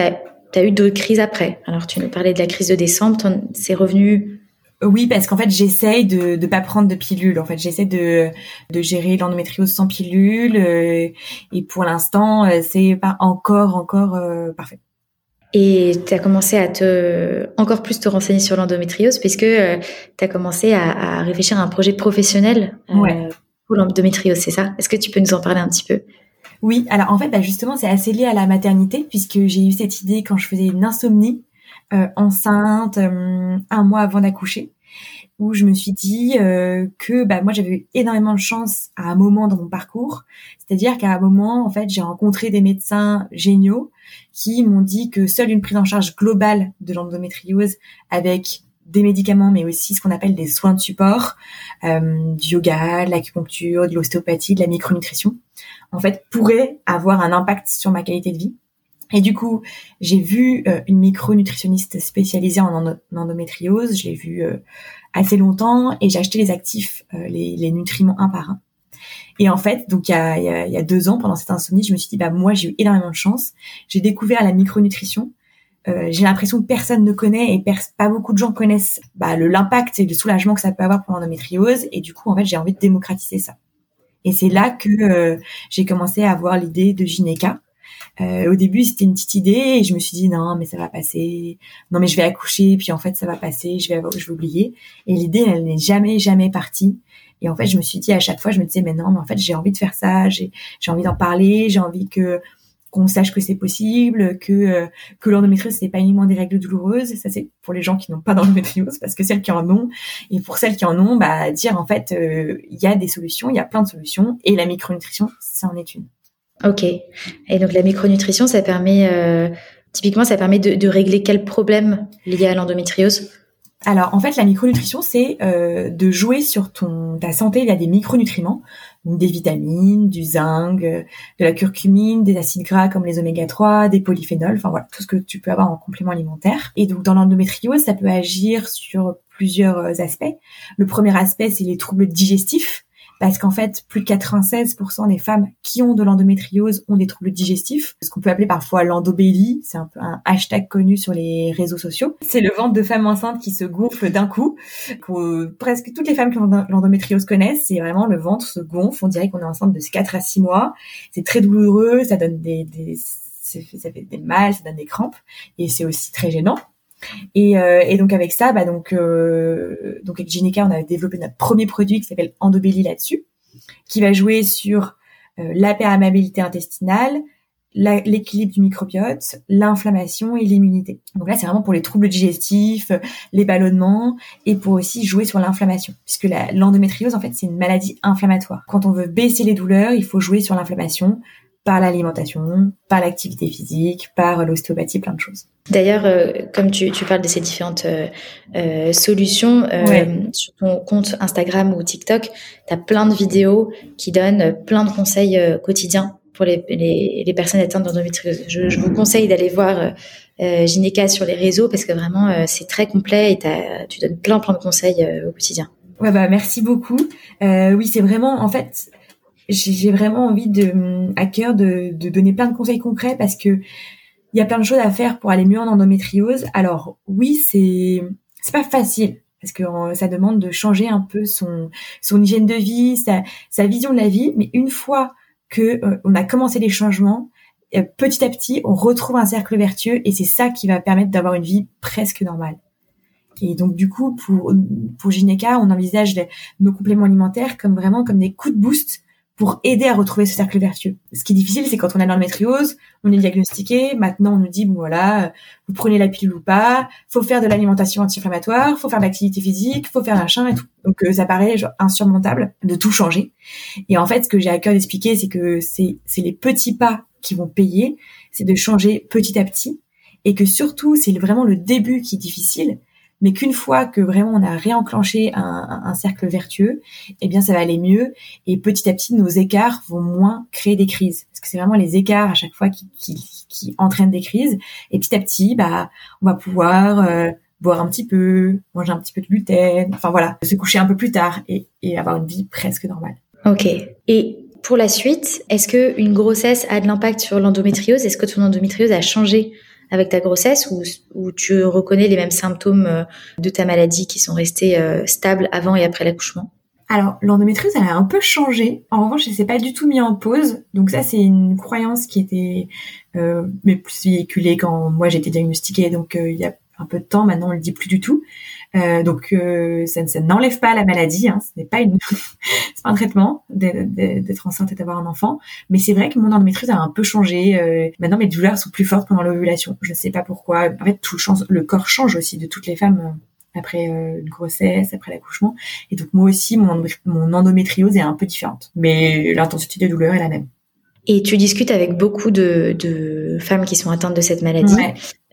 S1: tu as, eu d'autres crises après. Alors, tu nous parlais de la crise de décembre, c'est revenu
S2: oui, parce qu'en fait, j'essaye de ne pas prendre de pilule. En fait, j'essaie de, de gérer l'endométriose sans pilule. Euh, et pour l'instant, euh, c'est pas encore, encore euh, parfait.
S1: Et tu as commencé à te encore plus te renseigner sur l'endométriose puisque tu as commencé à, à, réfléchir à un projet professionnel pour l'endométriose, c'est ça? Est-ce que tu peux nous en parler un petit peu?
S2: Oui, alors en fait, bah justement, c'est assez lié à la maternité puisque j'ai eu cette idée quand je faisais une insomnie euh, enceinte euh, un mois avant d'accoucher, où je me suis dit euh, que bah moi j'avais eu énormément de chance à un moment dans mon parcours, c'est-à-dire qu'à un moment en fait j'ai rencontré des médecins géniaux qui m'ont dit que seule une prise en charge globale de l'endométriose avec des médicaments, mais aussi ce qu'on appelle des soins de support, euh, du yoga, de l'acupuncture, de l'ostéopathie, de la micronutrition, en fait, pourrait avoir un impact sur ma qualité de vie. Et du coup, j'ai vu euh, une micronutritionniste spécialisée en, endométriose, je l'ai vue euh, assez longtemps, et j'ai acheté les actifs, euh, les, les, nutriments un par un. Et en fait, donc il y a, y a, y a deux ans, pendant cette insomnie, je me suis dit, bah moi j'ai eu énormément de chance. J'ai découvert la micronutrition, euh, j'ai l'impression que personne ne connaît et pas beaucoup de gens connaissent bah, l'impact et le soulagement que ça peut avoir pour l'endométriose et du coup en fait j'ai envie de démocratiser ça et c'est là que euh, j'ai commencé à avoir l'idée de Gynéca au début, c'était une petite idée et je me suis dit non, mais ça va passer. Non, mais je vais accoucher, puis en fait, ça va passer. Je vais, je vais oublier. Et l'idée, elle n'est jamais, jamais partie. Et en fait, je me suis dit à chaque fois, je me disais mais non, mais en fait, j'ai envie de faire ça. J'ai, j'ai envie d'en parler. J'ai envie que qu'on sache que c'est possible, que euh, que l'endométriose c'est pas uniquement des règles douloureuses, ça c'est pour les gens qui n'ont pas d'endométriose parce que celles qui en ont et pour celles qui en ont, bah dire en fait euh, il y a des solutions, il y a plein de solutions et la micronutrition ça en est une.
S1: Ok. Et donc la micronutrition ça permet euh, typiquement ça permet de, de régler quel problème lié à l'endométriose?
S2: Alors en fait la micronutrition c'est euh, de jouer sur ton ta santé via des micronutriments, des vitamines, du zinc, euh, de la curcumine, des acides gras comme les oméga 3, des polyphénols, enfin voilà tout ce que tu peux avoir en complément alimentaire. Et donc dans l'endométriose ça peut agir sur plusieurs euh, aspects. Le premier aspect c'est les troubles digestifs parce qu'en fait, plus de 96% des femmes qui ont de l'endométriose ont des troubles digestifs, ce qu'on peut appeler parfois l'endobélie, c'est un peu un hashtag connu sur les réseaux sociaux. C'est le ventre de femmes enceintes qui se gonfle d'un coup, que presque toutes les femmes qui ont l'endométriose connaissent, c'est vraiment le ventre se gonfle, on dirait qu'on est enceinte de 4 à 6 mois, c'est très douloureux, ça donne des, des ça fait des mal, ça donne des crampes, et c'est aussi très gênant. Et, euh, et, donc avec ça, bah donc euh, donc avec Gineca, on a développé notre premier produit qui s'appelle Endobelly là-dessus, qui va jouer sur euh, la perméabilité intestinale, l'équilibre du microbiote, l'inflammation et l'immunité. Donc là, c'est vraiment pour les troubles digestifs, les ballonnements et pour aussi jouer sur l'inflammation, puisque l'endométriose, en fait, c'est une maladie inflammatoire. Quand on veut baisser les douleurs, il faut jouer sur l'inflammation, par l'alimentation, par l'activité physique, par l'ostéopathie, plein de choses.
S1: D'ailleurs, euh, comme tu, tu, parles de ces différentes euh, euh solutions, euh, sur ton compte Instagram ou TikTok, tu as plein de vidéos qui donnent plein de conseils quotidiens pour les, les, les, personnes atteintes d'endométriose. Je, je, vous conseille d'aller voir euh, Gineca sur les réseaux parce que vraiment, c'est très complet et tu donnes plein, plein de conseils au quotidien.
S2: Ouais, bah, merci beaucoup. oui, c'est vraiment, en fait, j'ai vraiment envie de à cœur de, de, donner plein de conseils concrets parce que il y a plein de choses à faire pour aller mieux en endométriose. Alors oui, c'est c'est pas facile parce que euh, ça demande de changer un peu son son hygiène de vie, sa sa vision de la vie. Mais une fois que euh, on a commencé les changements, euh, petit à petit, on retrouve un cercle vertueux et c'est ça qui va permettre d'avoir une vie presque normale. Et donc du coup, pour pour Gineca, on envisage nos compléments alimentaires comme vraiment comme des coups de boost pour aider à retrouver ce cercle vertueux. Ce qui est difficile, c'est quand on a l'endométriose, on est diagnostiqué, maintenant on nous dit, bon voilà, vous prenez la pilule ou pas, faut faire de l'alimentation anti-inflammatoire, faut faire de l'activité physique, faut faire machin et tout. Donc euh, ça paraît genre, insurmontable de tout changer. Et en fait, ce que j'ai à cœur d'expliquer, c'est que c'est les petits pas qui vont payer, c'est de changer petit à petit, et que surtout, c'est vraiment le début qui est difficile, mais qu'une fois que vraiment on a réenclenché un, un, cercle vertueux, eh bien ça va aller mieux et petit à petit nos écarts vont moins créer des crises parce que c'est vraiment les écarts à chaque fois qui, qui, qui, entraînent des crises et petit à petit bah on va pouvoir euh, boire un petit peu, manger un petit peu de gluten, enfin voilà, se coucher un peu plus tard et, et avoir une vie presque normale.
S1: Ok. Et pour la suite, est-ce que une grossesse a de l'impact sur l'endométriose? Est-ce que ton endométriose a changé? Avec ta grossesse ou, tu reconnais les mêmes symptômes euh, de ta maladie qui sont restés euh, stables avant et après l'accouchement?
S2: Alors, l'endométriose, elle a un peu changé. En revanche, elle s'est pas du tout mis en pause. Donc ça, c'est une croyance qui était euh, plus véhiculée quand moi j'étais diagnostiquée. Donc il y a un peu de temps. Maintenant, on le dit plus du tout. Euh, donc euh, ça, ça n'enlève pas la maladie, hein, ce n'est pas une, c'est pas un traitement d'être enceinte et d'avoir un enfant, mais c'est vrai que mon endométriose a un peu changé. Euh, maintenant mes douleurs sont plus fortes pendant l'ovulation. Je ne sais pas pourquoi. En fait, tout change, le corps change aussi de toutes les femmes euh, après une grossesse, après l'accouchement, et donc moi aussi mon, mon endométriose est un peu différente, mais l'intensité des douleurs est la même.
S1: Et tu discutes avec beaucoup de, de femmes qui sont atteintes de cette maladie.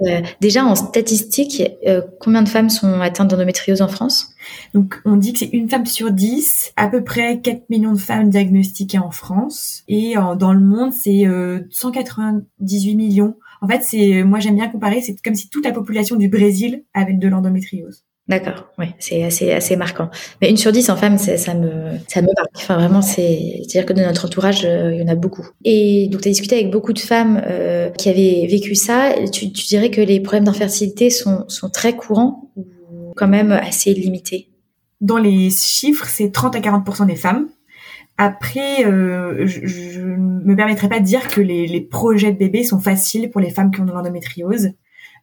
S1: Euh, déjà, en statistique, euh, combien de femmes sont atteintes d'endométriose en France?
S2: Donc, on dit que c'est une femme sur dix, à peu près 4 millions de femmes diagnostiquées en France. Et dans le monde, c'est 198 euh, millions. En fait, c'est, moi j'aime bien comparer, c'est comme si toute la population du Brésil avait de l'endométriose.
S1: D'accord, oui, c'est assez assez marquant. Mais une sur dix en femme, ça, me ça me marque. Enfin vraiment, c'est à dire que de notre entourage, euh, il y en a beaucoup. Et donc tu as discuté avec beaucoup de femmes euh, qui avaient vécu ça. Tu, tu dirais que les problèmes d'infertilité sont sont très courants ou quand même assez limités?
S2: Dans les chiffres, c'est 30 à 40 des femmes. Après, euh, je, je me permettrai pas de dire que les, les, projets de bébés sont faciles pour les femmes qui ont de l'endométriose.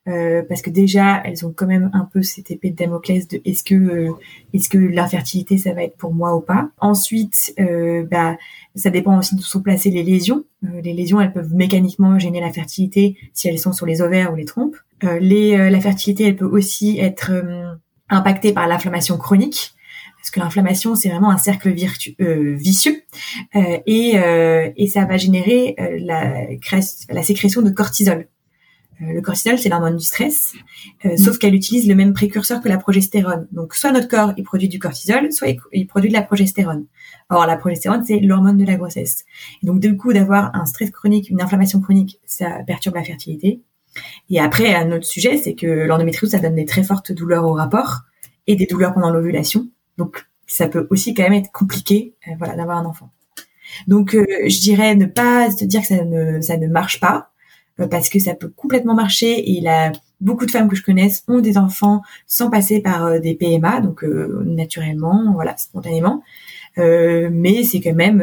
S2: Euh, parce que déjà elles ont quand même un peu cette épée de Damoclès de est-ce que euh, est-ce que l'infertilité ça va être pour moi ou pas. Ensuite, euh, bah ça dépend aussi d'où sont placées les lésions. Euh, les lésions elles peuvent mécaniquement gêner la fertilité si elles sont sur les ovaires ou les trompes. les la fertilité elle peut aussi être impactée par l'inflammation chronique parce que l'inflammation c'est vraiment un cercle vicieux et, et ça va générer la, la sécrétion de cortisol. Euh, le cortisol, c'est l'hormone du stress, euh, sauf qu'elle utilise le même précurseur que la progestérone. Donc, soit notre corps, il produit du cortisol, soit il produit de la progestérone. Or, la progestérone, c'est l'hormone de la grossesse. Et donc, du coup, d'avoir un stress chronique, une inflammation chronique, ça perturbe la fertilité. Et après, un autre sujet, c'est que l'endométriose, ça donne des très fortes douleurs au rapport et des douleurs pendant l'ovulation. Donc, ça peut aussi quand même être compliqué, euh, voilà, d'avoir un enfant. Donc, je dirais ne pas se dire que ça ne, ça ne marche pas, euh, parce que ça peut complètement marcher et beaucoup de femmes que je connaisse ont des enfants sans passer par euh, des PMA, donc euh, naturellement, voilà, spontanément. mais c'est quand même,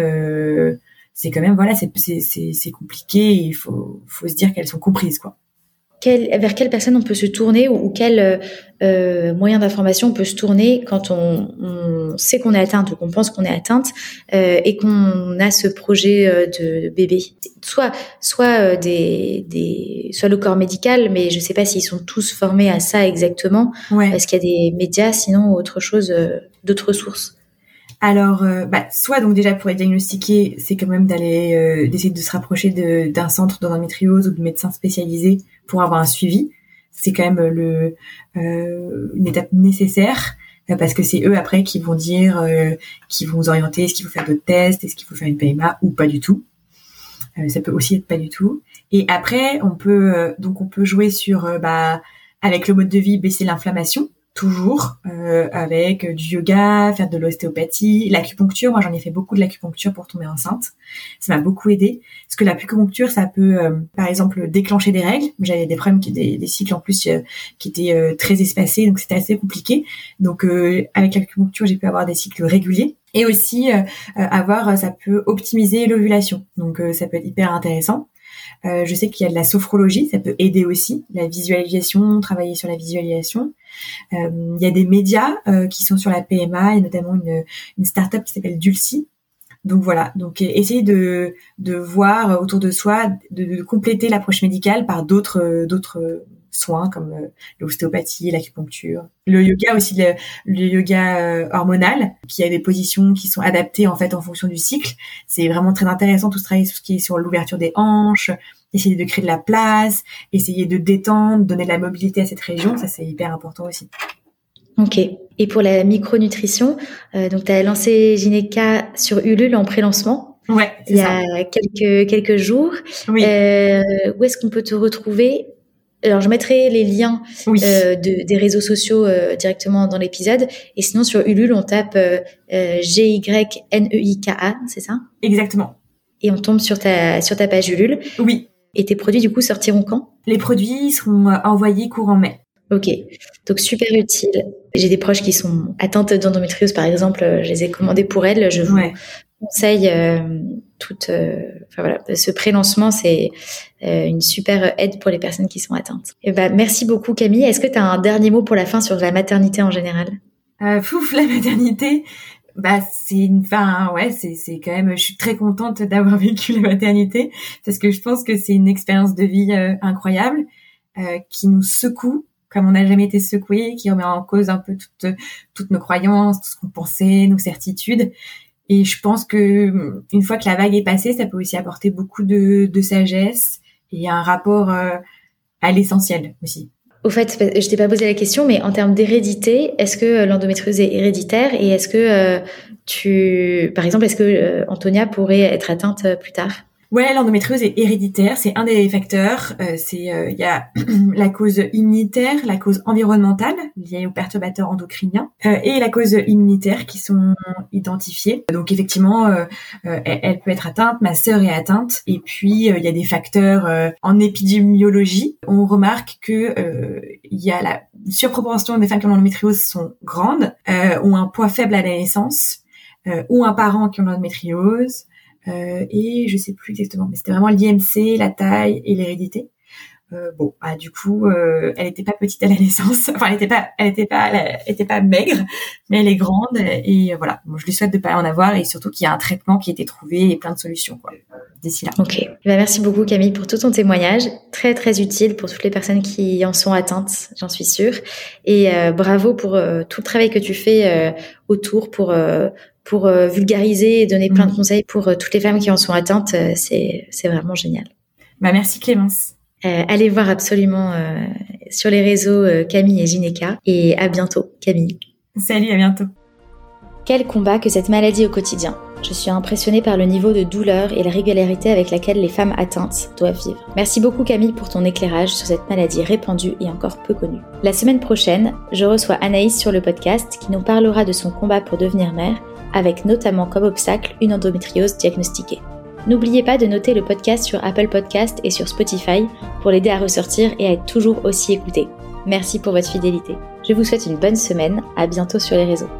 S2: c'est quand même, voilà, c'est c'est compliqué. il faut faut se dire qu'elles sont comprises, quoi
S1: vers quelle personne on peut se tourner ou, quel euh, euh, moyen d'information on peut se tourner quand on, on sait qu'on est atteinte ou qu'on pense qu'on est atteinte euh, et qu'on a ce projet euh, de, bébé. Soit, soit des, des, soit le corps médical, mais je sais pas s'ils sont tous formés à ça exactement. Ouais. Est-ce qu'il y a des médias, sinon autre chose, d'autres sources
S2: alors, bah, soit donc déjà pour être diagnostiqué, c'est quand même d'aller d'essayer de se rapprocher d'un centre d'endométriose ou de médecins spécialisés pour avoir un suivi. C'est quand même le, euh, une étape nécessaire euh, parce que c'est eux après qui vont dire, euh, qui vont vous orienter, est-ce qu'il faut faire de tests, est-ce qu'il faut faire une PMA ou pas du tout. Ça peut aussi être pas du tout. Et après, on peut donc on peut jouer sur bah avec le mode de vie baisser l'inflammation toujours euh, avec du yoga, faire de l'ostéopathie, l'acupuncture. Moi, j'en ai fait beaucoup de l'acupuncture pour tomber enceinte. Ça m'a beaucoup aidé parce que l'acupuncture, ça peut, euh, par exemple, déclencher des règles. J'avais des problèmes, qui, des, des cycles en plus euh, qui étaient euh, très espacés, donc c'était assez compliqué. Donc, avec l'acupuncture, j'ai pu avoir des cycles réguliers. Et aussi avoir, ça peut optimiser l'ovulation. Donc, ça peut être hyper intéressant. Euh, je sais qu'il y a de la sophrologie, ça peut aider aussi, la visualisation, travailler sur la visualisation. Euh, il y a des médias euh, qui sont sur la PMA, et notamment une, une start-up qui s'appelle Dulcie. Donc voilà, donc essayer de, de voir autour de soi, de, de compléter l'approche médicale par d'autres d'autres soins comme euh, l'ostéopathie, l'acupuncture, le yoga aussi, le, yoga euh, hormonal, qui a des positions qui sont adaptées en fait en fonction du cycle. C'est vraiment très intéressant tout ce travail, tout ce qui est sur l'ouverture des hanches, essayer de créer de la place, essayer de détendre, donner de la mobilité à cette région, ça c'est hyper important aussi.
S1: Ok. Et pour la micronutrition, euh, donc tu as lancé Gineca sur Ulule en pré-lancement.
S2: Ouais,
S1: il y a quelques quelques jours. Oui. Euh, où est-ce qu'on peut te retrouver alors, je mettrai les liens euh, de, des réseaux sociaux euh, directement dans l'épisode. Et sinon, sur Ulule, on tape euh, euh G-Y-N-E-I-K-A, c'est ça?
S2: Exactement.
S1: Et on tombe sur ta, sur ta page Ulule.
S2: Oui.
S1: Et tes produits, du coup, sortiront quand?
S2: Les produits seront envoyés courant mai.
S1: Ok, donc super utile. J'ai des proches qui sont atteintes d'endométriose, par exemple, je les ai commandés pour elles. Je vous conseille toute, euh, enfin voilà, ce pré-lancement, c'est euh, une super aide pour les personnes qui sont atteintes. Et bah, merci beaucoup Camille. Est-ce que tu as un dernier mot pour la fin sur la maternité en général?
S2: Euh, Fouf, la maternité, bah c'est une fin ouais c'est c'est quand même je suis très contente d'avoir vécu la maternité parce que je pense que c'est une expérience de vie incroyable qui nous secoue comme on n'a jamais été secoué qui remet en cause un peu toutes toutes nos croyances tout ce qu'on pensait nos certitudes et je pense que une fois que la vague est passée, ça peut aussi apporter beaucoup de, de sagesse et un rapport euh, à l'essentiel aussi.
S1: Au fait, je t'ai pas posé la question, mais en termes d'hérédité, est-ce que euh, l'endométriose est héréditaire et est-ce que euh, tu, par exemple, est-ce que Antonia pourrait être atteinte plus tard?
S2: Ouais, l'endométriose est héréditaire, c'est un des facteurs. Euh, c'est euh, il y a la cause immunitaire, la cause environnementale liée aux perturbateurs endocriniens euh, et la cause immunitaire qui sont identifiées. Donc effectivement, elle, peut être atteinte. Ma sœur est atteinte. Et puis il y a des facteurs en épidémiologie. On remarque que il y a la surproportion des femmes qui ont l'endométriose sont grandes, ont un poids faible à la naissance ou un parent qui ont l'endométriose. Et je sais plus exactement, mais c'était vraiment l'IMC, la taille et l'hérédité. Euh, bon, bah, du coup, euh, elle n'était pas petite à la naissance. Enfin, elle n'était pas, elle était pas, elle était pas maigre, mais elle est grande. Et voilà, je lui souhaite de pas en avoir et surtout qu'il y a un traitement qui a été trouvé et plein de solutions quoi, d'ici là.
S1: Ok. Bah, merci beaucoup Camille pour tout ton témoignage, très très utile pour toutes les personnes qui en sont atteintes, j'en suis sûre. Et euh, bravo pour tout le travail que tu fais autour pour pour vulgariser et donner plein de mm. conseils pour toutes les femmes qui en sont atteintes. c'est c'est vraiment génial.
S2: Bah merci Clémence.
S1: Euh, allez voir absolument euh, sur les réseaux euh, Camille et Gineca. Et à bientôt, Camille.
S2: Salut, à bientôt.
S1: Quel combat que cette maladie au quotidien. Je suis impressionnée par le niveau de douleur et la régularité avec laquelle les femmes atteintes doivent vivre. Merci beaucoup Camille pour ton éclairage sur cette maladie répandue et encore peu connue. La semaine prochaine, je reçois Anaïs sur le podcast qui nous parlera de son combat pour devenir mère, avec notamment comme obstacle une endométriose diagnostiquée. N'oubliez pas de noter le podcast sur Apple Podcast et sur Spotify pour l'aider à ressortir et à être toujours aussi écouté. Merci pour votre fidélité. Je vous souhaite une bonne semaine, à bientôt sur les réseaux.